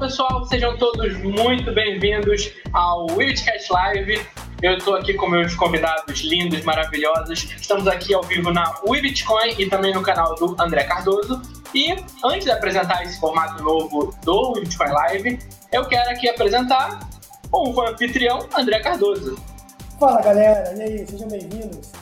pessoal, sejam todos muito bem-vindos ao Wildcast Live. Eu estou aqui com meus convidados lindos, maravilhosos. Estamos aqui ao vivo na WeBitcoin e também no canal do André Cardoso. E antes de apresentar esse formato novo do WeBitcoin Live, eu quero aqui apresentar o anfitrião André Cardoso. Fala galera, e aí, sejam bem-vindos.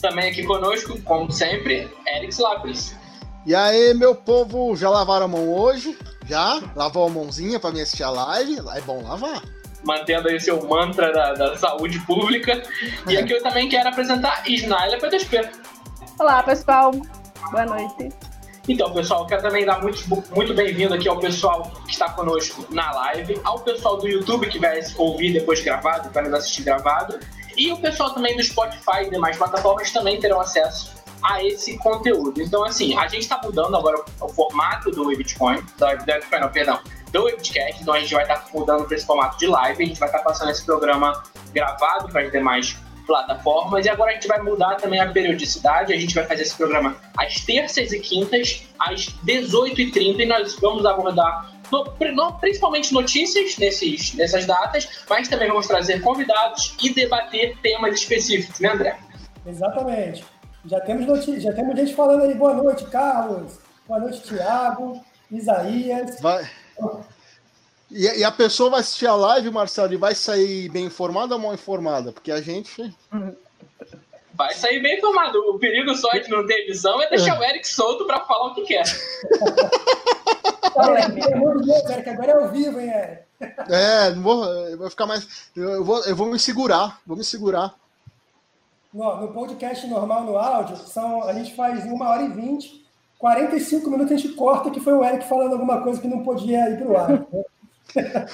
Também aqui conosco, como sempre, Eric Lapis. E aí, meu povo, já lavaram a mão hoje? Já? Lavou a mãozinha pra me assistir a live? É bom lavar. Mantendo aí seu mantra da, da saúde pública. E aqui eu também quero apresentar Isnaila PTSP. Olá, pessoal. Boa noite. Então, pessoal, quero também dar muito, muito bem-vindo aqui ao pessoal que está conosco na live, ao pessoal do YouTube que vai ouvir depois gravado, vai nos assistir gravado, e o pessoal também do Spotify e demais plataformas também terão acesso a esse conteúdo. Então, assim, a gente está mudando agora o formato do Bitcoin, da, da, não, perdão, do Webcast, então a gente vai estar tá mudando para esse formato de live, a gente vai estar tá passando esse programa gravado para as demais plataformas e agora a gente vai mudar também a periodicidade, a gente vai fazer esse programa às terças e quintas, às 18h30 e nós vamos abordar no, no, principalmente notícias nesses, nessas datas, mas também vamos trazer convidados e debater temas específicos, né André? Exatamente. Já temos notícias, já temos gente falando aí, boa noite, Carlos. Boa noite, Tiago, Isaías. Vai. E, e, a pessoa vai assistir a live, Marcelo, e vai sair bem informada ou mal informada? Porque a gente. Vai sair bem informado. O perigo só de não ter edição é deixar é. o Eric solto para falar o que quer. Pelo amor de Deus, Eric, agora é ao vivo, hein, Eric? É, não vou, eu vou ficar mais. Eu vou, eu vou me segurar, vou me segurar. No, no podcast normal, no áudio, são, a gente faz uma hora e vinte, 45 minutos a gente corta, que foi o Eric falando alguma coisa que não podia ir para o ar.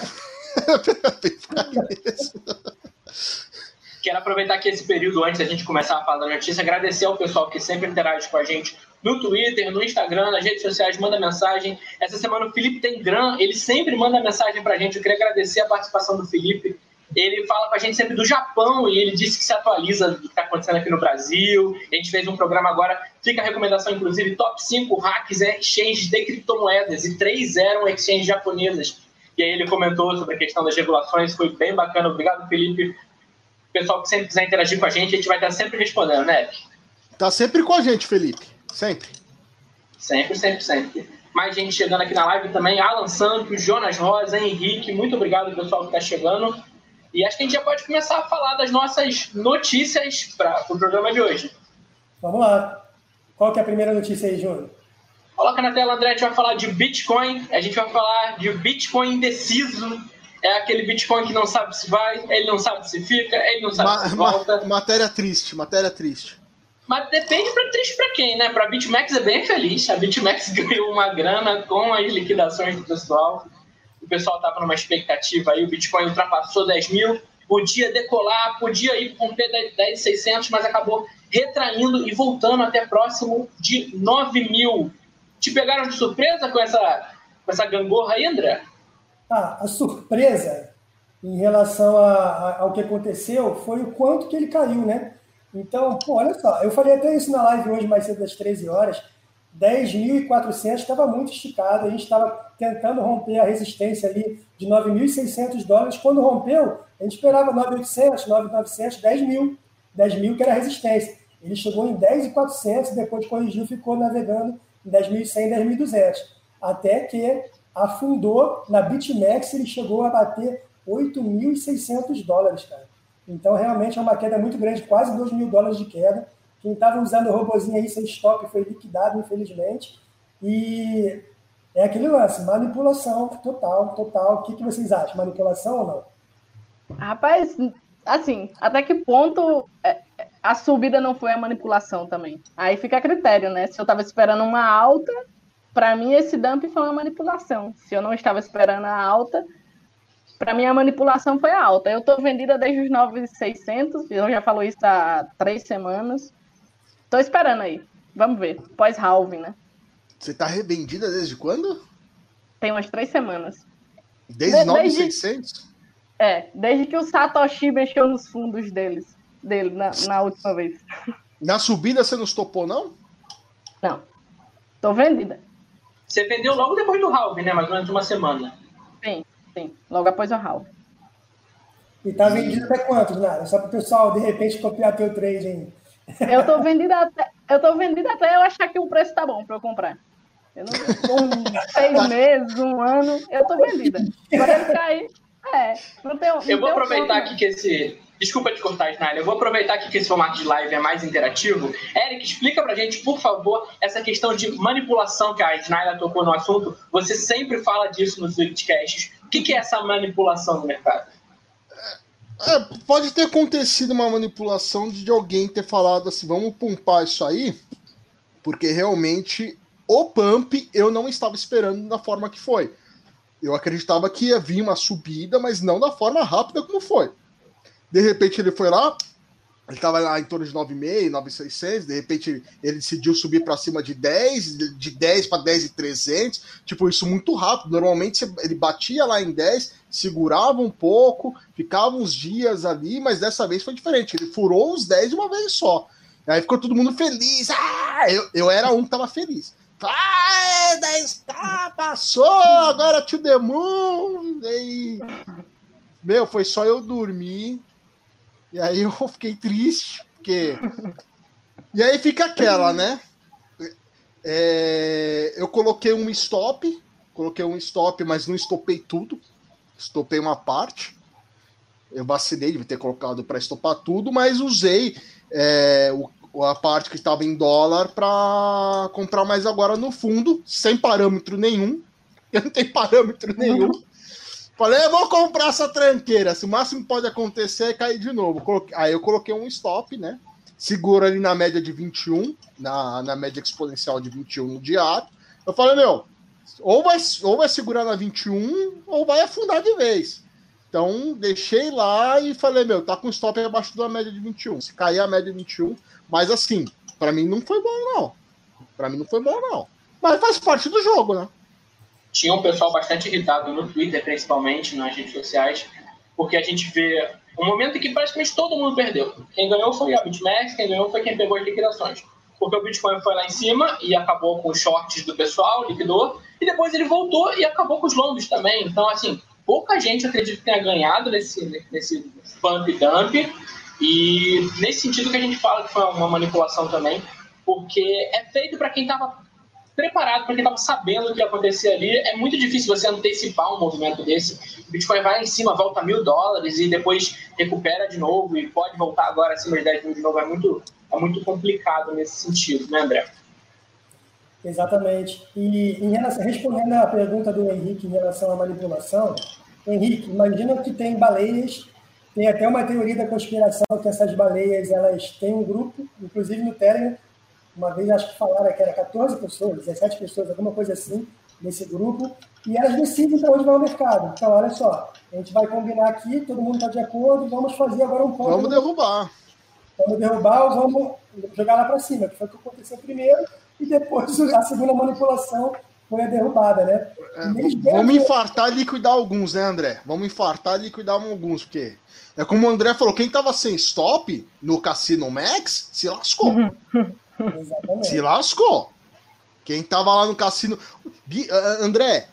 Quero aproveitar que esse período, antes da gente começar a falar da notícia, agradecer ao pessoal que sempre interage com a gente no Twitter, no Instagram, nas redes sociais, manda mensagem. Essa semana o Felipe tem gran, ele sempre manda mensagem para a gente. Eu queria agradecer a participação do Felipe ele fala com a gente sempre do Japão e ele disse que se atualiza do que está acontecendo aqui no Brasil. A gente fez um programa agora, fica a recomendação, inclusive, top 5 hacks exchanges de criptomoedas e 3 eram exchanges japonesas. E aí ele comentou sobre a questão das regulações, foi bem bacana. Obrigado, Felipe. Pessoal que sempre quiser interagir com a gente, a gente vai estar sempre respondendo, né? Tá sempre com a gente, Felipe. Sempre. Sempre, sempre, sempre. Mais gente chegando aqui na live também. Alan Santos, Jonas Rosa, Henrique. Muito obrigado, pessoal, que está chegando. E acho que a gente já pode começar a falar das nossas notícias para o pro programa de hoje. Vamos lá. Qual que é a primeira notícia aí, Júnior? Coloca na tela, André, a gente vai falar de Bitcoin, a gente vai falar de Bitcoin indeciso, é aquele Bitcoin que não sabe se vai, ele não sabe se fica, ele não sabe ma se volta. Ma matéria triste, matéria triste. Mas depende para triste para quem, né? Para a BitMEX é bem feliz. A BitMEX ganhou uma grana com as liquidações do pessoal o pessoal estava numa expectativa aí, o Bitcoin ultrapassou 10 mil, podia decolar, podia ir romper 10,600, mas acabou retraindo e voltando até próximo de 9 mil. Te pegaram de surpresa com essa, com essa gangorra aí, André? Ah, a surpresa em relação a, a, ao que aconteceu foi o quanto que ele caiu, né? Então, pô, olha só, eu falei até isso na live hoje, mais cedo das 13 horas. 10.400 estava muito esticado, a gente estava tentando romper a resistência ali de 9.600 dólares. Quando rompeu, a gente esperava 9.800, 9.900, 10 mil. 10 mil que era a resistência. Ele chegou em 10.400, depois corrigiu, ficou navegando em 10.100, 10.200. Até que afundou na BitMEX, ele chegou a bater 8.600 dólares, cara. Então, realmente é uma queda muito grande, quase 2 mil dólares de queda. Quem estava usando o robozinho aí sem stop foi liquidado, infelizmente. E é aquele lance, manipulação total, total. O que, que vocês acham? Manipulação ou não? Rapaz, assim, até que ponto é, a subida não foi a manipulação também? Aí fica a critério, né? Se eu estava esperando uma alta, para mim esse dump foi uma manipulação. Se eu não estava esperando a alta, para mim a manipulação foi a alta. Eu estou vendida desde os 9,600, eu já falo isso há três semanas. Tô esperando aí. Vamos ver. Pós-halving, né? Você tá revendida desde quando? Tem umas três semanas. Desde de, 9,600? É, desde que o Satoshi mexeu nos fundos deles, dele na, na última vez. Na subida você não estopou, não? Não. Tô vendida. Você vendeu logo depois do halving, né? Mais ou menos uma semana. Sim, sim. Logo após o halving. E tá vendido até quantos, Nara? Só para o pessoal, de repente, copiar teu trade, hein? Eu tô vendida até, eu tô vendida até eu achar que o preço tá bom para eu comprar. Eu não, um, seis meses, um ano, eu tô vendida. Agora ficar aí. É, não tem, não eu vou aproveitar aqui que esse. Desculpa te cortar, Snyder. Eu vou aproveitar aqui que esse formato de live é mais interativo. Eric, explica pra gente, por favor, essa questão de manipulação que a Snyder tocou no assunto. Você sempre fala disso nos podcasts. O que, que é essa manipulação no mercado? É, pode ter acontecido uma manipulação de alguém ter falado assim: vamos pumpar isso aí, porque realmente o pump eu não estava esperando da forma que foi. Eu acreditava que ia vir uma subida, mas não da forma rápida como foi. De repente ele foi lá, ele estava lá em torno de 9,5, 9,600, de repente ele decidiu subir para cima de 10, de 10 para 10,300, tipo isso muito rápido. Normalmente ele batia lá em 10, segurava um pouco, ficava uns dias ali, mas dessa vez foi diferente. Ele furou os 10 de uma vez só. Aí ficou todo mundo feliz. Ah, eu, eu era um que tava feliz. Ah, 10 tá, passou, agora to the moon. E... Meu, foi só eu dormir e aí eu fiquei triste, porque. E aí fica aquela, né? É... Eu coloquei um stop, coloquei um stop, mas não estopei tudo. Estopei uma parte. Eu vacilei de ter colocado para estopar tudo, mas usei é, o, a parte que estava em dólar para comprar mais agora no fundo, sem parâmetro nenhum. Eu não tenho parâmetro nenhum. Falei, eu vou comprar essa tranqueira. Se o máximo pode acontecer é cair de novo. Aí eu coloquei um stop, né? Seguro ali na média de 21, na, na média exponencial de 21 no diário. Eu falei, meu, ou vai, ou vai segurar na 21 ou vai afundar de vez. Então, deixei lá e falei, meu, tá com stop abaixo da média de 21. Se cair a média de 21, mas assim, para mim não foi bom, não. Para mim não foi bom, não. Mas faz parte do jogo, né? Tinha um pessoal bastante irritado no Twitter, principalmente nas redes sociais, porque a gente vê um momento em que praticamente todo mundo perdeu. Quem ganhou foi a BitMEX, quem ganhou foi quem pegou as liquidações. Porque o Bitcoin foi lá em cima e acabou com os shorts do pessoal, liquidou, e depois ele voltou e acabou com os longos também. Então, assim, pouca gente acredita que tenha ganhado nesse, nesse pump dump, e nesse sentido que a gente fala que foi uma manipulação também, porque é feito para quem estava preparado para quem estava sabendo o que ia acontecer ali. É muito difícil você antecipar um movimento desse. O Bitcoin vai em cima, volta mil dólares e depois recupera de novo e pode voltar agora acima de 10 mil de novo. É muito, é muito complicado nesse sentido, né, André? Exatamente. E em relação, respondendo à pergunta do Henrique em relação à manipulação, Henrique, imagina que tem baleias, tem até uma teoria da conspiração que essas baleias elas têm um grupo, inclusive no Telegram, uma vez acho que falaram que era 14 pessoas, 17 pessoas, alguma coisa assim, nesse grupo, e elas decidem para onde vai o mercado. Então, olha só, a gente vai combinar aqui, todo mundo está de acordo, vamos fazer agora um ponto. Vamos derrubar. Vamos derrubar ou vamos jogar lá para cima, que foi o que aconteceu primeiro, e depois a segunda manipulação foi a derrubada, né? É, vamos infartar e liquidar alguns, né, André? Vamos infartar e liquidar alguns, porque é como o André falou, quem estava sem stop no Cassino Max se lascou. Exatamente. Se lascou. Quem tava lá no cassino. André,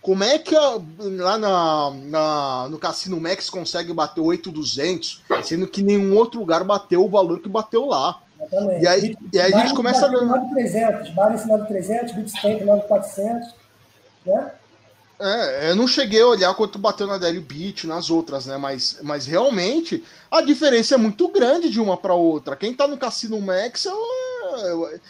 como é que lá na, na, no Cassino Max consegue bater 8,200, sendo que nenhum outro lugar bateu o valor que bateu lá? Exatamente. E aí, e aí a gente começa a. 9,300, Barnes 9,300, Bitstamp 9,400, né? É, eu não cheguei a olhar quanto bateu na DL Beat, nas outras, né? Mas, mas realmente a diferença é muito grande de uma para outra. Quem tá no Cassino Max, eu, eu,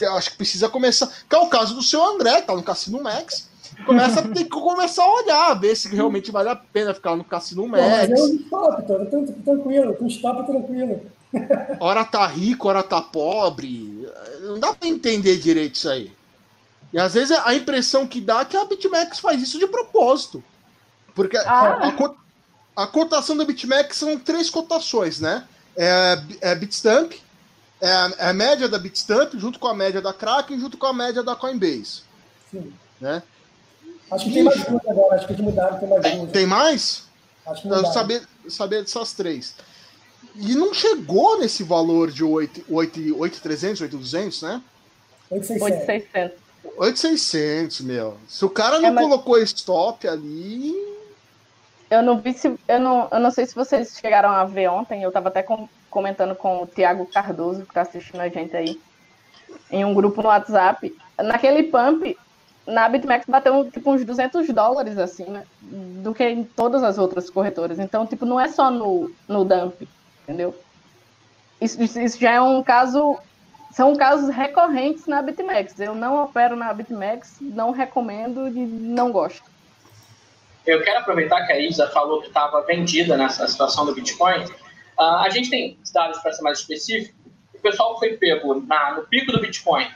eu, acho que precisa começar. Que é o caso do seu André, tá no Cassino Max. Começa a ter que começar a olhar, ver se realmente vale a pena ficar no Cassino Max. Pô, mas eu stop, tô, tô, tranquilo, com stop tranquilo. Hora tá rico, hora tá pobre. Não dá para entender direito isso aí. E às vezes a impressão que dá é que a BitMEX faz isso de propósito. Porque ah. a, a, cotação da BitMEX são três cotações, né? É, é Bitstamp, é a, é a, média da Bitstamp, junto com a média da Kraken, junto com a média da Coinbase. Sim. Né? Acho que tem mais duas agora, acho que mudaram, tem mais duas. Tem mais? Acho que mudaram. Saber, saber dessas três. E não chegou nesse valor de 8,300, 8,200, né? 8,600. 8,600, meu. Se o cara não é, mas... colocou stop ali. Eu não vi se. Eu não, eu não sei se vocês chegaram a ver ontem. Eu tava até com, comentando com o Tiago Cardoso, que tá assistindo a gente aí, em um grupo no WhatsApp. Naquele pump, na BitMEX bateu tipo uns 200 dólares acima do que em todas as outras corretoras. Então, tipo, não é só no, no dump, entendeu? Isso, isso já é um caso são casos recorrentes na BitMEX. Eu não opero na BitMEX, não recomendo e não gosto. Eu quero aproveitar que a Isa falou que estava vendida nessa situação do Bitcoin. Uh, a gente tem dados para ser mais específico. O pessoal foi pego na, no pico do Bitcoin,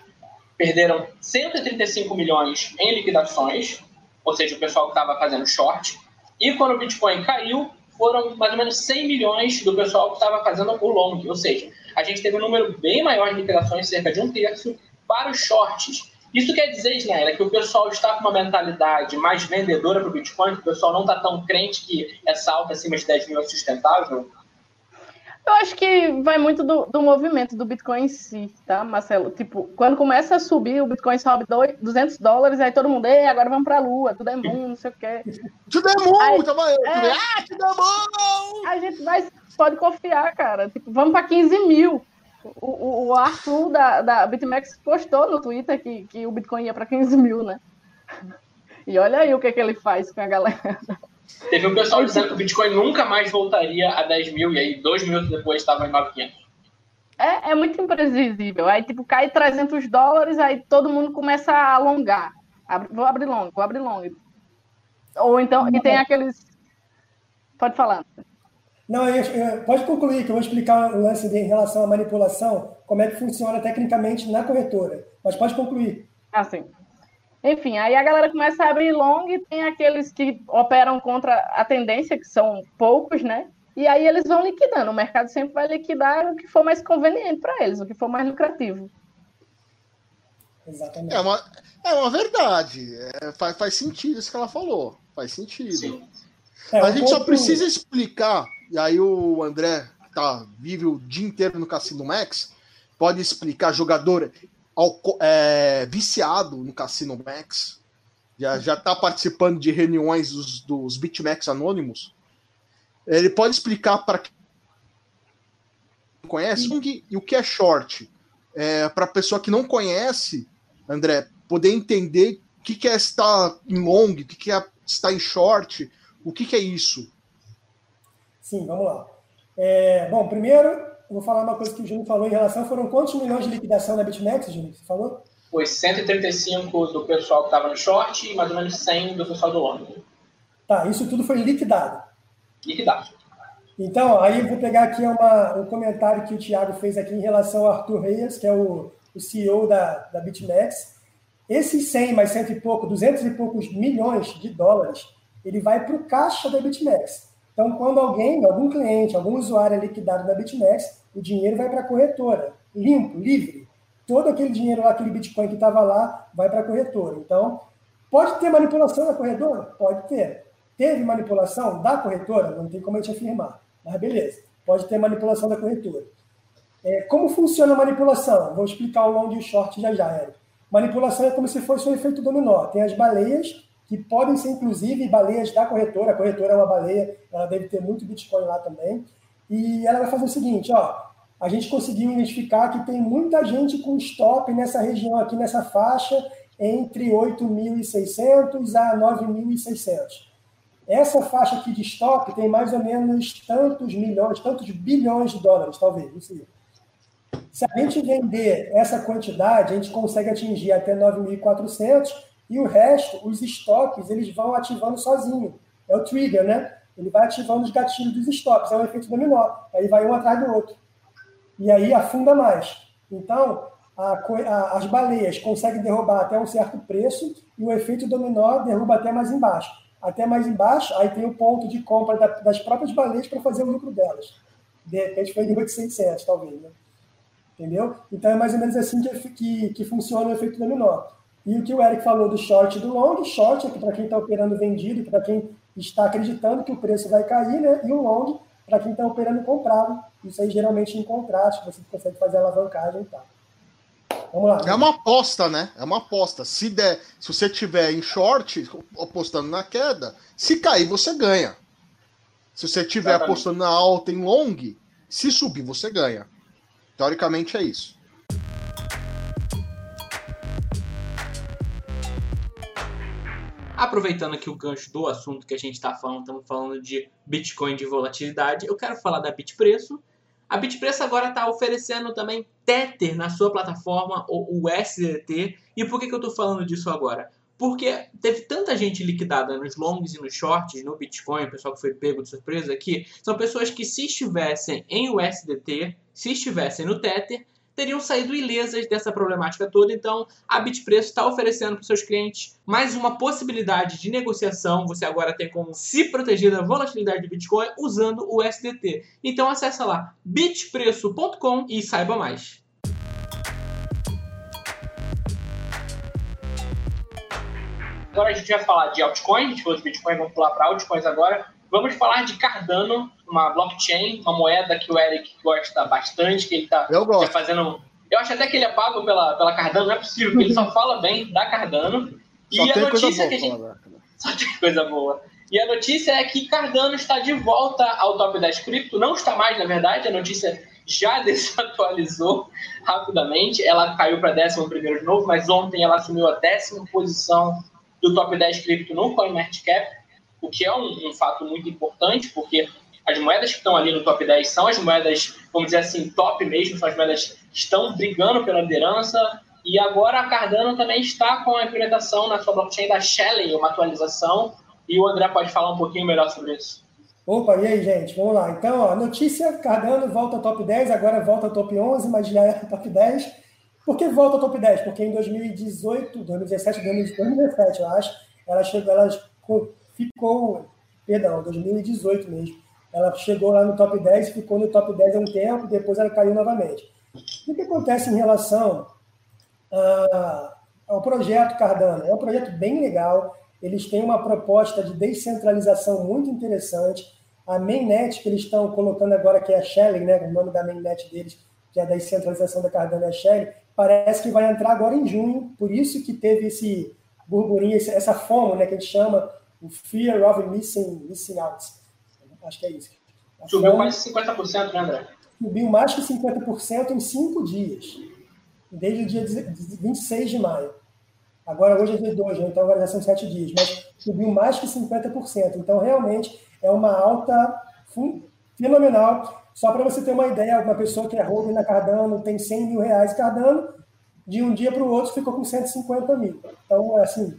perderam 135 milhões em liquidações, ou seja, o pessoal que estava fazendo short. E quando o Bitcoin caiu, foram mais ou menos 100 milhões do pessoal que estava fazendo o long, ou seja, a gente teve um número bem maior de liquidações, cerca de um terço, para os shorts. Isso quer dizer, Isnaela, que o pessoal está com uma mentalidade mais vendedora para o Bitcoin, que o pessoal não está tão crente que essa alta acima de 10 mil é sustentável? Eu acho que vai muito do, do movimento do Bitcoin em si, tá, Marcelo? Tipo, quando começa a subir, o Bitcoin sobe 200 dólares, aí todo mundo, ei, agora vamos pra Lua, tudo é mundo, não sei o quê. Tudo é mundo, tava eu. É, ah, tudo é mundo! A gente vai, pode confiar, cara. Tipo, vamos pra 15 mil. O, o, o Arthur da, da BitMEX postou no Twitter que, que o Bitcoin ia pra 15 mil, né? E olha aí o que, que ele faz com a galera. Teve um pessoal dizendo que o Bitcoin nunca mais voltaria a 10 mil, e aí dois minutos depois estava em 900. É, é muito imprevisível. Aí, tipo, cai 300 dólares, aí todo mundo começa a alongar. vou abrir long, vou abrir long. Ou então, e tem aqueles. Pode falar. Não, eu, eu, pode concluir, que eu vou explicar o lance de, em relação à manipulação, como é que funciona tecnicamente na corretora. Mas pode concluir. Ah, sim. Enfim, aí a galera começa a abrir long e tem aqueles que operam contra a tendência, que são poucos, né? E aí eles vão liquidando. O mercado sempre vai liquidar o que for mais conveniente para eles, o que for mais lucrativo. Exatamente. É uma, é uma verdade. É, faz, faz sentido isso que ela falou. Faz sentido. É, a gente só precisa explicar, e aí o André tá, vive o dia inteiro no Cassino Max, pode explicar jogador é, viciado no Cassino Max, já, já tá participando de reuniões dos, dos BitMEX anônimos. Ele pode explicar para quem conhece e o que é short. É, para pessoa que não conhece, André, poder entender o que, que é estar em long, o que, que é estar em short, o que, que é isso. Sim, vamos lá. É, bom, primeiro, vou falar uma coisa que o Júnior falou em relação. Foram quantos milhões de liquidação da BitMEX, Júnior? Você falou? Foi 135 do pessoal que estava no short e mais ou menos 100 do pessoal do long. Tá, isso tudo foi liquidado. Liquidado. Então, aí eu vou pegar aqui uma, um comentário que o Thiago fez aqui em relação ao Arthur Reis, que é o, o CEO da, da BitMEX. Esses 100 mais cento e pouco, 200 e poucos milhões de dólares, ele vai para o caixa da BitMEX. Então, quando alguém, algum cliente, algum usuário é liquidado da BitMEX, o dinheiro vai para a corretora, limpo, livre. Todo aquele dinheiro lá, aquele Bitcoin que estava lá, vai para a corretora. Então, pode ter manipulação da corretora? Pode ter. Teve manipulação da corretora? Não tem como a gente afirmar. Mas beleza, pode ter manipulação da corretora. É, como funciona a manipulação? Vou explicar o long e o short já já, Eric. Manipulação é como se fosse um efeito dominó. Tem as baleias que podem ser, inclusive, baleias da corretora. A corretora é uma baleia, ela deve ter muito Bitcoin lá também. E ela vai fazer o seguinte, ó, a gente conseguiu identificar que tem muita gente com stop nessa região aqui, nessa faixa, entre 8.600 a 9.600. Essa faixa aqui de stop tem mais ou menos tantos milhões, tantos bilhões de dólares, talvez, não sei. Se a gente vender essa quantidade, a gente consegue atingir até 9.400 e o resto, os estoques, eles vão ativando sozinho. É o trigger, né? Ele vai ativando os gatilhos dos estoques, é um efeito dominó. Aí vai um atrás do outro. E aí afunda mais. Então, a, a, as baleias conseguem derrubar até um certo preço e o efeito dominó derruba até mais embaixo. Até mais embaixo, aí tem o ponto de compra da, das próprias baleias para fazer o lucro delas. De repente foi de 800, talvez. Né? Entendeu? Então é mais ou menos assim que, que, que funciona o efeito dominó. E o que o Eric falou do short e do long, short é para quem está operando vendido, para quem está acreditando que o preço vai cair, né? E o long para quem está operando comprado. Isso aí geralmente em contrato, você consegue fazer alavancagem e tal. vamos lá. É uma aposta, né? É uma aposta. Se der, se você tiver em short, apostando na queda, se cair, você ganha. Se você tiver Exatamente. apostando na alta em long, se subir, você ganha. Teoricamente é isso. Aproveitando aqui o gancho do assunto que a gente está falando, estamos falando de Bitcoin de volatilidade, eu quero falar da Bitpreço. A Bitpreço agora está oferecendo também Tether na sua plataforma, o USDT. E por que, que eu estou falando disso agora? Porque teve tanta gente liquidada nos longs e nos shorts, no Bitcoin, o pessoal que foi pego de surpresa aqui, são pessoas que se estivessem em USDT, se estivessem no Tether, teriam saído ilesas dessa problemática toda. Então, a Bitpreço está oferecendo para seus clientes mais uma possibilidade de negociação. Você agora tem como se proteger da volatilidade do Bitcoin usando o SDT. Então, acesse lá bitpreço.com e saiba mais. Agora a gente vai falar de altcoins, a gente falou de Bitcoin, vamos pular para altcoins agora. Vamos falar de Cardano, uma blockchain, uma moeda que o Eric gosta bastante, que ele está tá fazendo. Eu acho até que ele é pago pela, pela Cardano, não é possível, porque ele só fala bem da Cardano. Só e a notícia que a gente. Só tem coisa boa. E a notícia é que Cardano está de volta ao top 10 cripto. Não está mais, na verdade, a notícia já desatualizou rapidamente. Ela caiu para 11 de novo, mas ontem ela assumiu a décima posição do top 10 cripto no CoinMarketCap o que é um, um, fato muito importante, porque as moedas que estão ali no top 10 são as moedas, vamos dizer assim, top mesmo, são as moedas que estão brigando pela liderança. E agora a Cardano também está com a implementação na sua blockchain da Shelley, uma atualização. E o André pode falar um pouquinho melhor sobre isso. Opa, e aí, gente? Vamos lá. Então, ó, notícia: Cardano volta ao top 10, agora volta ao top 11, mas já é top 10. Por que volta ao top 10? Porque em 2018, 2017, 2017, eu acho, ela chegou, ela ficou, perdão, 2018 mesmo. Ela chegou lá no top 10, ficou no top 10 há um tempo, depois ela caiu novamente. O que acontece em relação a, ao projeto Cardano? É um projeto bem legal, eles têm uma proposta de descentralização muito interessante. A mainnet que eles estão colocando agora, que é a Shelley, né, o nome da mainnet deles, que é a descentralização da Cardano é a Shelley, parece que vai entrar agora em junho, por isso que teve esse burburinho, essa fome, né, que a gente chama o Fear of Missing, missing Out. Acho que é isso. A Subiu de 50%, né, André? Subiu mais que 50% em cinco dias. Desde o dia 26 de maio. Agora, hoje é dia 2, né? então agora já são sete dias. Mas subiu mais que 50%. Então, realmente, é uma alta fenomenal. Só para você ter uma ideia, uma pessoa que é holding na Cardano tem 100 mil reais Cardano, de um dia para o outro ficou com 150 mil. Então, assim,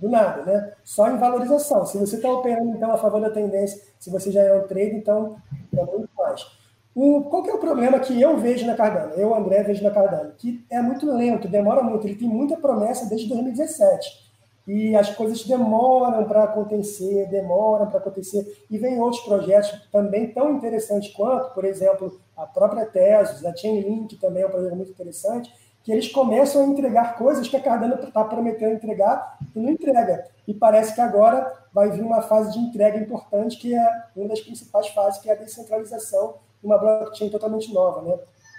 do nada, né? Só em valorização. Se você está operando, então, a favor da tendência, se você já é um trade, então é muito mais. O, qual que é o problema que eu vejo na Cardano? Eu, André, vejo na Cardano? Que é muito lento, demora muito. Ele tem muita promessa desde 2017. E as coisas demoram para acontecer, demoram para acontecer. E vem outros projetos também tão interessantes quanto, por exemplo, a própria Tesos, a Chainlink também é um projeto muito interessante, que eles começam a entregar coisas que a Cardano está prometendo entregar e não entrega. E parece que agora vai vir uma fase de entrega importante, que é uma das principais fases, que é a descentralização de uma blockchain totalmente nova. Né?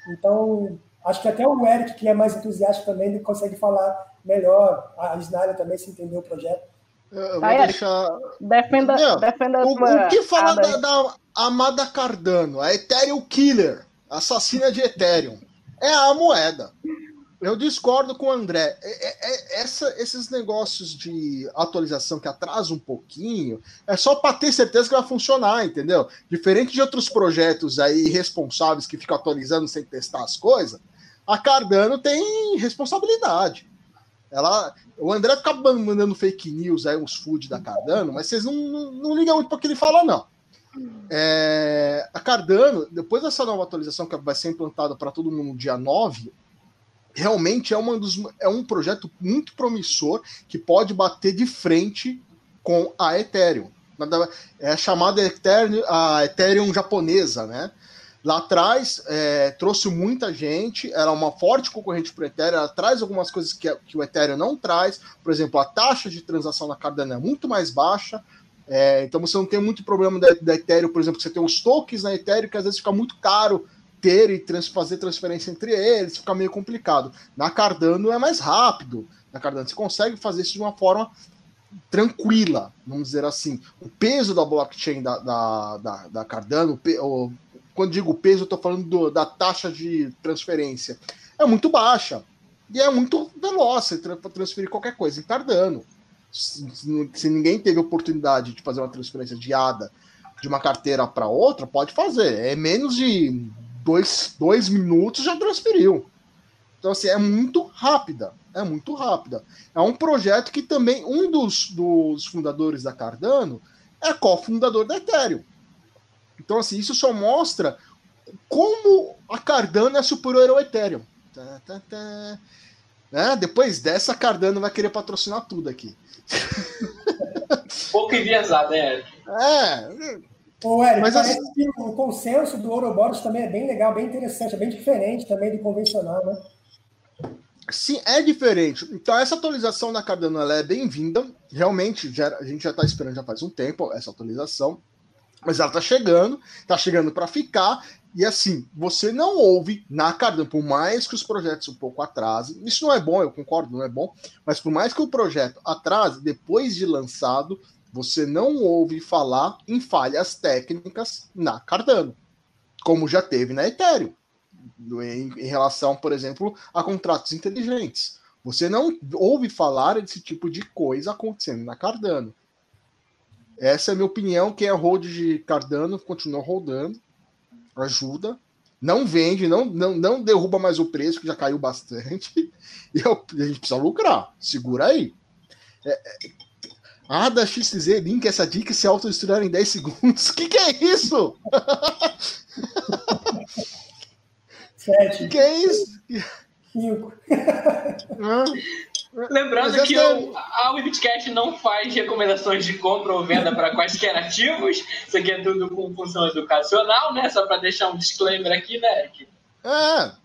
Então, acho que até o Eric, que é mais entusiasta também, ele consegue falar melhor. A Isnália também se entendeu o projeto. Eu vou Aí, deixar. Defenda, Meu, defenda o, o que falar da, da Amada Cardano, a Ethereum Killer, assassina de Ethereum? É a moeda. Eu discordo com o André. É, é, é, essa, esses negócios de atualização que atrasa um pouquinho é só para ter certeza que vai funcionar, entendeu? Diferente de outros projetos aí responsáveis que ficam atualizando sem testar as coisas, a Cardano tem responsabilidade. Ela, o André fica mandando fake news aí, uns food da Cardano, mas vocês não, não, não ligam muito para o que ele fala, não. É, a Cardano, depois dessa nova atualização que vai ser implantada para todo mundo no dia 9, realmente é, uma dos, é um projeto muito promissor que pode bater de frente com a Ethereum. É a chamada Ethereum, a Ethereum japonesa, né? Lá atrás é, trouxe muita gente, era uma forte concorrente para o Ethereum, ela traz algumas coisas que, que, o Ethereum não traz, por exemplo, a taxa de transação na Cardano é muito mais baixa, é, então você não tem muito problema da, da Ethereum, por exemplo, você tem os tokens na Ethereum que às vezes fica muito caro ter e trans, fazer transferência entre eles, fica meio complicado. Na Cardano é mais rápido. Na Cardano você consegue fazer isso de uma forma tranquila, vamos dizer assim. O peso da blockchain da, da, da, da Cardano, o, quando digo peso, eu estou falando do, da taxa de transferência, é muito baixa. E é muito veloz para transferir qualquer coisa em Cardano. Se, se, ninguém teve oportunidade de fazer uma transferência de ADA de uma carteira para outra, pode fazer. É menos de dois, dois minutos já transferiu. Então, assim, é muito rápida. É muito rápida. É um projeto que também um dos, dos fundadores da Cardano é cofundador da Ethereum. Então, assim, isso só mostra como a Cardano é superior ao Ethereum. Tá, tá, tá. Né? Depois dessa, a Cardano vai querer patrocinar tudo aqui. Pouco enviesado, né? É. Ô, Eric, Mas parece assim... que o consenso do Ouroboros também é bem legal, bem interessante, é bem diferente também do convencional, né? Sim, é diferente. Então, essa atualização da Cardano é bem-vinda. Realmente, já, a gente já está esperando já faz um tempo essa atualização. Mas ela está chegando, está chegando para ficar. E assim, você não ouve na Cardano, por mais que os projetos um pouco atrasem. Isso não é bom, eu concordo, não é bom. Mas por mais que o projeto atrase, depois de lançado, você não ouve falar em falhas técnicas na Cardano, como já teve na Ethereum em, em relação, por exemplo, a contratos inteligentes. Você não ouve falar desse tipo de coisa acontecendo na Cardano. Essa é a minha opinião. Quem é hold de Cardano continua rodando, ajuda. Não vende, não, não, não derruba mais o preço, que já caiu bastante. E eu, a gente precisa lucrar. Segura aí. É, é, ah, da XZ, link essa dica se autodestruir em 10 segundos. O que, que é isso? Sete. Que é isso? Cinco. Lembrando que o, a Webcast não faz recomendações de compra ou venda para quaisquer ativos. Isso aqui é tudo com função educacional, né? Só para deixar um disclaimer aqui, né, Eric? É.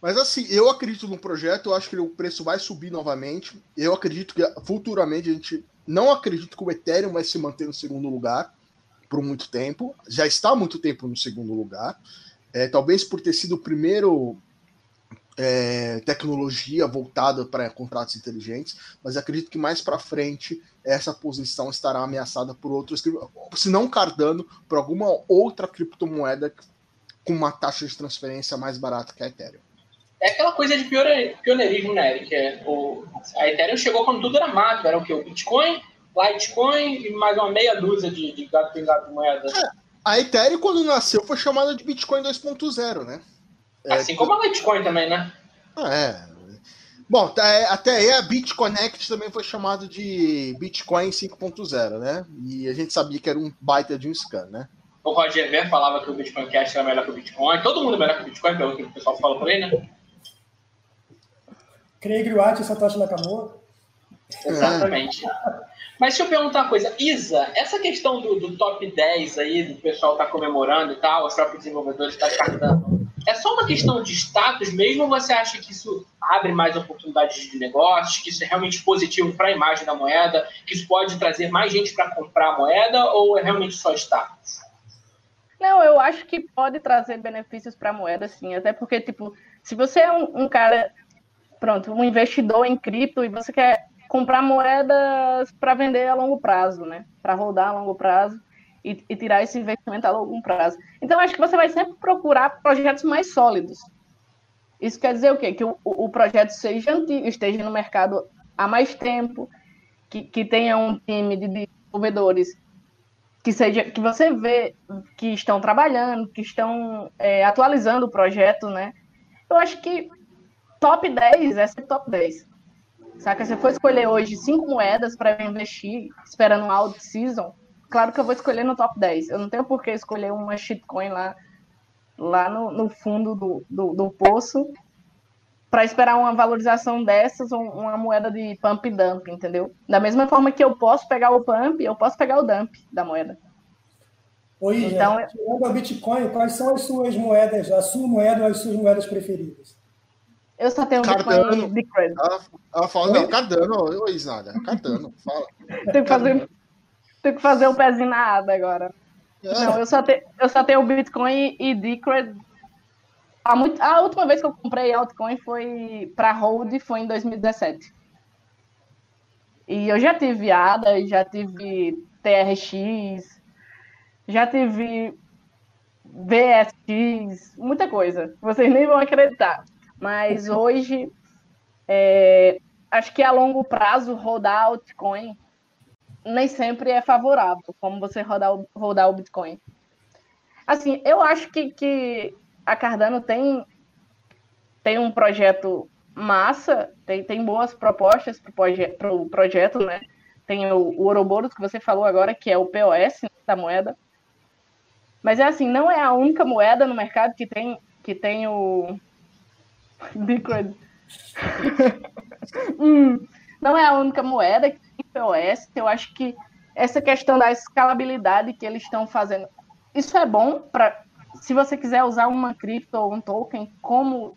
Mas assim, eu acredito no projeto, eu acho que o preço vai subir novamente. Eu acredito que futuramente a gente. Não acredito que o Ethereum vai se manter no segundo lugar por muito tempo. Já está há muito tempo no segundo lugar. É, talvez por ter sido o primeiro é, tecnologia voltada para contratos inteligentes, mas acredito que mais para frente essa posição estará ameaçada por outros, se não Cardano, por alguma outra criptomoeda com uma taxa de transferência mais barata que a Ethereum. É aquela coisa de pioneirismo, né, Eric? É, o, a Ethereum chegou quando tudo era mato, era o que? O Bitcoin, Litecoin e mais uma meia dúzia de, de gato pingado de moeda. É. A Ethereum, quando nasceu, foi chamada de Bitcoin 2.0, né? É, assim como a Litecoin também, né? Ah, é. Bom, tá, é, até aí a BitConnect também foi chamado de Bitcoin 5.0, né? E a gente sabia que era um baita de um scan, né? O Roger Ver falava que o Bitcoin Cash era melhor que o Bitcoin. Todo mundo é melhor que o Bitcoin, pelo que o pessoal fala por aí, né? Craig Wright e Satoshi Nakamoto. Exatamente. Mas deixa eu perguntar uma coisa. Isa, essa questão do, do top 10 aí, do pessoal tá comemorando e tal, os próprios desenvolvedores estão tá cartando, é só uma questão de status mesmo ou você acha que isso abre mais oportunidades de negócios, que isso é realmente positivo para a imagem da moeda, que isso pode trazer mais gente para comprar a moeda ou é realmente só status? Não, eu acho que pode trazer benefícios para a moeda, sim. Até porque, tipo, se você é um, um cara, pronto, um investidor em cripto e você quer comprar moedas para vender a longo prazo, né? Para rodar a longo prazo e, e, tirar esse investimento a longo prazo. Então, acho que você vai sempre procurar projetos mais sólidos. Isso quer dizer o quê? Que o, o projeto seja antigo, esteja no mercado há mais tempo, que, que tenha um time de desenvolvedores que seja que você vê que estão trabalhando, que estão é, atualizando o projeto, né? Eu acho que top 10 é ser top 10. Saca? Se eu for escolher hoje cinco moedas para investir, esperando um out season, claro que eu vou escolher no top 10. Eu não tenho por que escolher uma shitcoin lá, lá no, no fundo do, do, do poço para esperar uma valorização dessas ou uma moeda de pump e dump, entendeu? Da mesma forma que eu posso pegar o pump, eu posso pegar o dump da moeda. Oi, então, tirando a Bitcoin, quais são as suas moedas, a sua moeda ou as suas moedas preferidas? Eu só tenho Cardano. Bitcoin Credit. Ela, ela fala, não, Cardano, oi, Isnada, Cardano, fala. tem, que fazer, tem que fazer um pezinho na aba agora. É. Não, eu só, te, eu só tenho Bitcoin e Decred a, muito, a última vez que eu comprei altcoin foi para hold foi em 2017. E eu já tive ADA, já tive TRX, já tive VSX, muita coisa. Vocês nem vão acreditar. Mas hoje, é, acho que a longo prazo, rodar altcoin nem sempre é favorável, como você rodar, rodar o Bitcoin. Assim, eu acho que, que a Cardano tem, tem um projeto massa, tem, tem boas propostas para o proje pro projeto, né? Tem o, o Ouroboros, que você falou agora, que é o POS da moeda. Mas é assim, não é a única moeda no mercado que tem, que tem o. Liquid. hum, não é a única moeda que tem POS. Eu acho que essa questão da escalabilidade que eles estão fazendo, isso é bom para se você quiser usar uma cripto ou um token como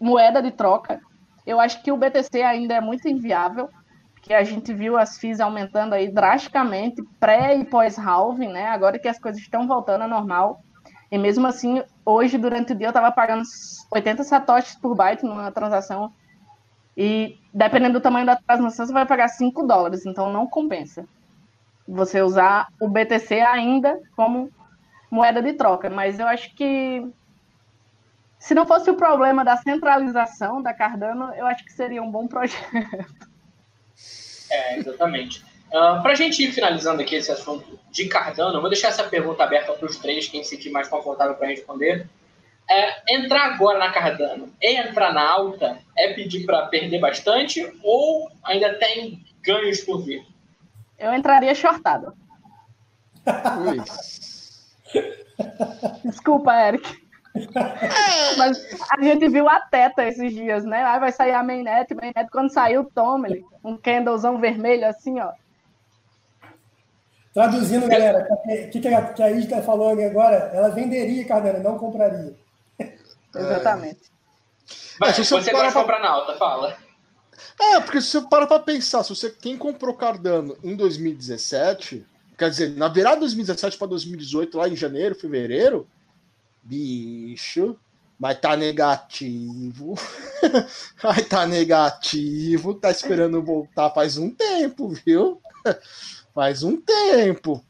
moeda de troca, eu acho que o BTC ainda é muito inviável, porque a gente viu as FIIs aumentando aí drasticamente pré e pós-halving, né? Agora que as coisas estão voltando ao normal. E mesmo assim, hoje, durante o dia, eu estava pagando 80 satoshis por byte numa transação. E dependendo do tamanho da transação, você vai pagar 5 dólares, então não compensa. Você usar o BTC ainda como moeda de troca. Mas eu acho que se não fosse o problema da centralização da Cardano, eu acho que seria um bom projeto. É, exatamente. Uh, para a gente ir finalizando aqui esse assunto de Cardano, eu vou deixar essa pergunta aberta para os três, quem se sentir mais confortável para responder. É, entrar agora na Cardano é entrar na alta? É pedir para perder bastante? Ou ainda tem ganhos por vir? Eu entraria shortado. Desculpa, Eric. Mas a gente viu a Teta esses dias, né? Aí vai sair a mainnet, mainnet quando saiu, toma ele, um candlezão vermelho assim, ó. Traduzindo, galera, o que, que, a, que a Isla falou agora, ela venderia Cardano, não compraria. Exatamente. Mas se você, você gosta de comprar na alta, fala. É, porque se você para pra pensar, se você quem comprou Cardano em 2017, quer dizer, na virada de 2017 para 2018, lá em janeiro, fevereiro, bicho, vai estar tá negativo. vai estar tá negativo, tá esperando voltar faz um tempo, viu? faz um tempo.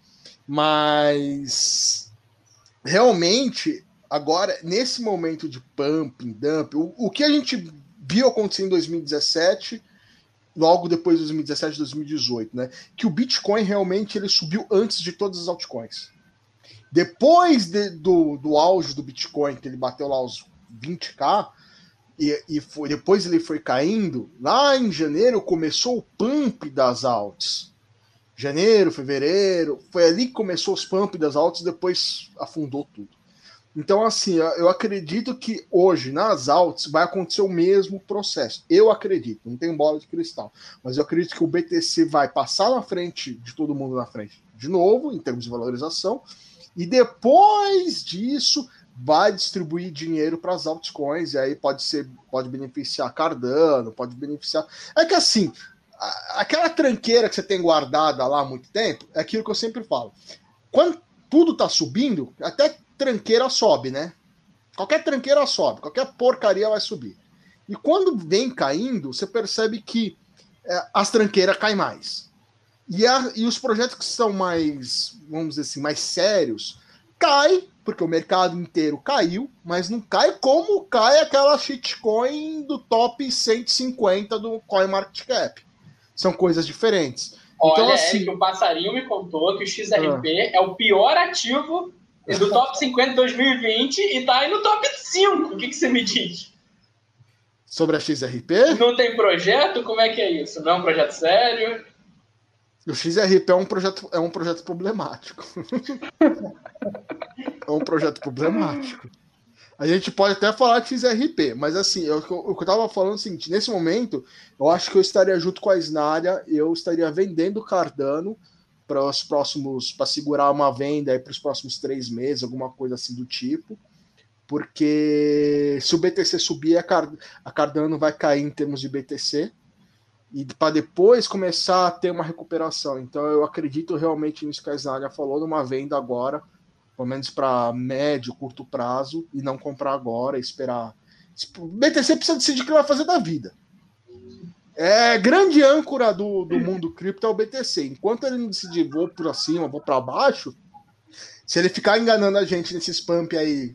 Mas realmente, agora, nesse momento de pumping, dump, o, o que a gente viu acontecer em 2017 logo depois de 2017 2018, né? Que o Bitcoin realmente ele subiu antes de todas as altcoins. Depois de, do, do auge do Bitcoin, que ele bateu lá os 20k, e, e foi, depois ele foi caindo, lá em janeiro começou o pump das alts. Janeiro, fevereiro, foi ali que começou os pump das altas, depois afundou tudo. Então, assim, eu acredito que hoje, nas altas, vai acontecer o mesmo processo. Eu acredito, não tenho bola de cristal, mas eu acredito que o BTC vai passar na frente de todo mundo na frente de novo, em termos de valorização, e depois disso vai distribuir dinheiro para as altcoins, e aí pode ser, pode beneficiar Cardano, pode beneficiar. É que assim, aquela tranqueira que você tem guardada lá há muito tempo, é aquilo que eu sempre falo. Quando tudo tá subindo, até tranqueira sobe, né? Qualquer tranqueira sobe, qualquer porcaria vai subir. E quando vem caindo, você percebe que é, as tranqueiras caem mais. E, a, e os projetos que são mais, vamos dizer assim, mais sérios, cai, porque o mercado inteiro caiu, mas não cai como cai aquela shitcoin do top 150 do CoinMarketCap. São coisas diferentes. Olha, então, assim, é o passarinho me contou que o XRP ah. é o pior ativo do top 50 de 2020 e tá aí no top 5. O que, que você me diz? Sobre a XRP? Não tem projeto? Como é que é isso? Não é um projeto sério? O XRP é um projeto, é um projeto problemático. é um projeto problemático. A gente pode até falar de XRP, mas assim, eu, o que eu tava falando é o seguinte: nesse momento, eu acho que eu estaria junto com a Snaria, eu estaria vendendo Cardano para os próximos, para segurar uma venda para os próximos três meses, alguma coisa assim do tipo. Porque se o BTC subir, a, Card, a Cardano vai cair em termos de BTC e para depois começar a ter uma recuperação. Então eu acredito realmente nisso que a Snaria falou, numa venda agora pelo menos para médio, curto prazo, e não comprar agora, esperar. BTC precisa decidir o que vai fazer da vida. É grande âncora do, do mundo cripto é o BTC. Enquanto ele não decidir vou para cima, vou para baixo, se ele ficar enganando a gente nesses pump aí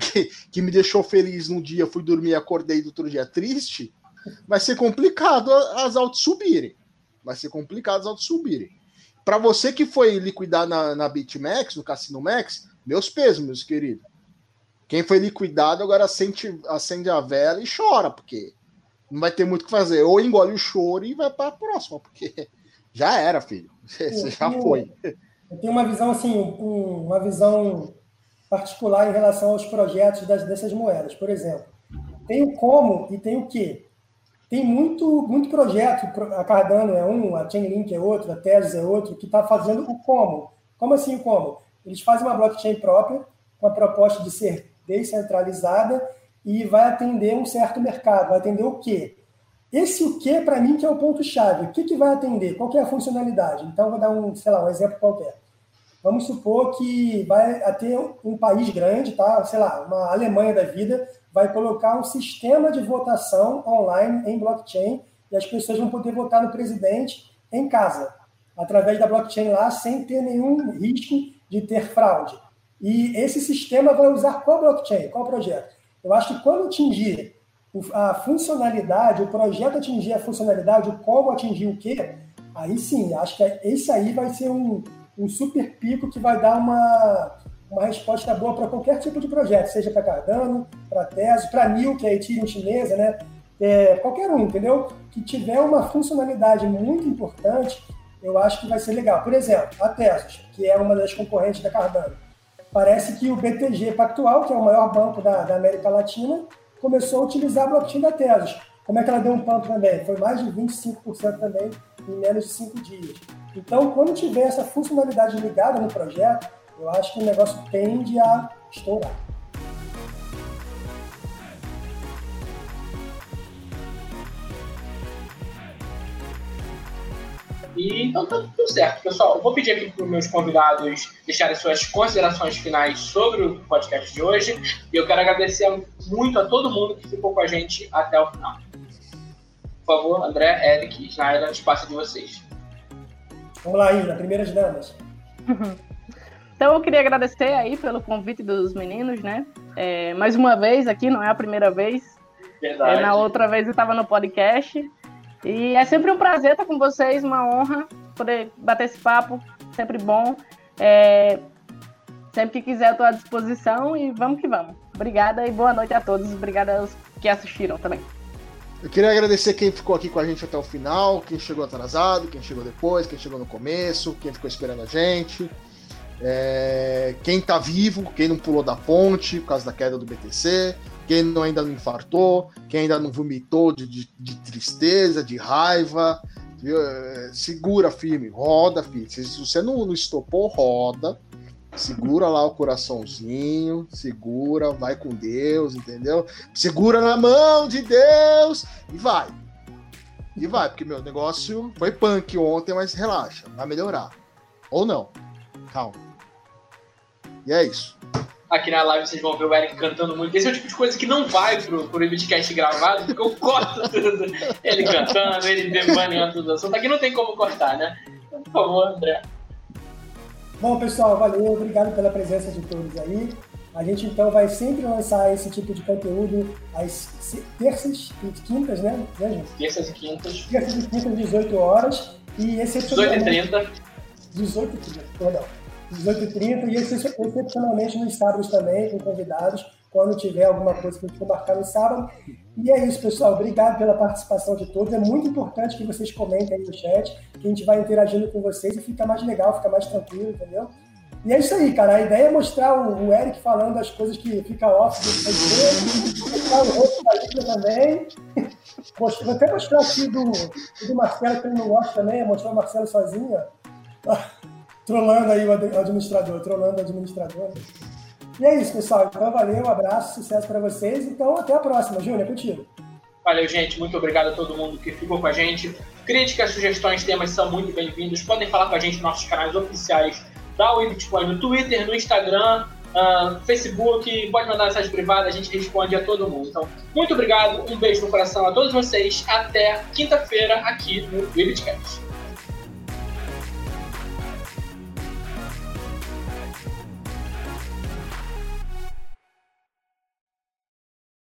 que, que me deixou feliz num dia, fui dormir, acordei do outro dia triste, vai ser complicado as altas subirem. Vai ser complicado as altas subirem. Para você que foi liquidar na, na BitMEX, no Cassino Max, meus pesos, meus queridos. Quem foi liquidado agora acende, acende a vela e chora, porque não vai ter muito o que fazer. Ou engole o choro e vai para a próxima, porque já era, filho. Você já foi. Eu tenho uma visão assim, uma visão particular em relação aos projetos das, dessas moedas. Por exemplo, tem o como e tem o que. Tem muito, muito projeto, a Cardano é um, a Chainlink é outro, a Tezos é outro, que está fazendo o como. Como assim o como? Eles fazem uma blockchain própria, com a proposta de ser descentralizada e vai atender um certo mercado. Vai atender o quê? Esse o que, para mim, que é o ponto-chave. O que, que vai atender? Qual é a funcionalidade? Então, vou dar um, sei lá, um exemplo qualquer. Vamos supor que vai ter um país grande, tá? sei lá, uma Alemanha da vida, vai colocar um sistema de votação online em blockchain e as pessoas vão poder votar no presidente em casa, através da blockchain lá, sem ter nenhum risco de ter fraude. E esse sistema vai usar qual blockchain, qual projeto? Eu acho que quando atingir a funcionalidade, o projeto atingir a funcionalidade, o como atingir o quê, aí sim, acho que esse aí vai ser um, um super pico que vai dar uma, uma resposta boa para qualquer tipo de projeto, seja para Cardano, para Teso, para NIL, que é a Ethereum chinesa, né? É, qualquer um, entendeu? Que tiver uma funcionalidade muito importante, eu acho que vai ser legal. Por exemplo, a Tesos, que é uma das concorrentes da Cardano. Parece que o BTG Pactual, que é o maior banco da, da América Latina, começou a utilizar a blockchain da Tesos. Como é que ela deu um pump também? Foi mais de 25% também em menos de 5 dias. Então, quando tiver essa funcionalidade ligada no projeto, eu acho que o negócio tende a estourar. E, então tá tudo certo, pessoal. Eu vou pedir aqui para os meus convidados deixarem suas considerações finais sobre o podcast de hoje. E eu quero agradecer muito a todo mundo que ficou com a gente até o final. Por favor, André, Eric, Snyder, espaço de vocês. Vamos lá, Ina, primeiras damas. Então eu queria agradecer aí pelo convite dos meninos, né? É, mais uma vez aqui, não é a primeira vez. Verdade. É, na outra vez eu estava no podcast. E é sempre um prazer estar com vocês, uma honra poder bater esse papo, sempre bom. É, sempre que quiser eu estou à disposição e vamos que vamos. Obrigada e boa noite a todos. Obrigada aos que assistiram também. Eu queria agradecer quem ficou aqui com a gente até o final, quem chegou atrasado, quem chegou depois, quem chegou no começo, quem ficou esperando a gente. É, quem tá vivo, quem não pulou da ponte por causa da queda do BTC, quem não, ainda não infartou, quem ainda não vomitou de, de, de tristeza, de raiva. Viu? É, segura firme, roda firme. Se você não, não estopou, roda Segura lá o coraçãozinho, segura, vai com Deus, entendeu? Segura na mão de Deus e vai. E vai, porque meu negócio foi punk ontem, mas relaxa, vai melhorar. Ou não. Calma. E é isso. Aqui na live vocês vão ver o Eric cantando muito. Esse é o tipo de coisa que não vai pro, pro podcast gravado, porque eu corto tudo. Ele cantando, ele devaneando tudo assunto. Aqui não tem como cortar, né? Por favor, André. Bom, pessoal, valeu, obrigado pela presença de todos aí. A gente então vai sempre lançar esse tipo de conteúdo às terças e quintas, né? né gente? Terças e quintas. Terças e quintas, 18 horas. E excepcionalmente. 18 h 18 h perdão. 18 h 30 e excepcionalmente nos sábados também, com convidados, quando tiver alguma coisa que a gente for marcar no sábado. E é isso, pessoal. Obrigado pela participação de todos. É muito importante que vocês comentem aí no chat, que a gente vai interagindo com vocês e fica mais legal, fica mais tranquilo, entendeu? E é isso aí, cara. A ideia é mostrar o, Eric falando as coisas que fica off do mostrar o rosto da Lívia também. Vou até mostrar aqui do, do Marcelo, que ele não gosta também, mostrar o Marcelo sozinho, ó. Trolando aí o administrador, trolando o administrador. E é isso, pessoal. Então, valeu, um abraço, sucesso para vocês. Então, até a próxima. Júnior, é contigo. Valeu, gente. Muito obrigado a todo mundo que ficou com a gente. Críticas, sugestões, temas são muito bem-vindos. Podem falar com a gente nos nossos canais oficiais dá o Bitcoin no Twitter, no Instagram, uh, Facebook, pode mandar mensagem privada, a gente responde a todo mundo. Então, muito obrigado, um beijo no coração a todos vocês, até quinta-feira aqui no Webcast.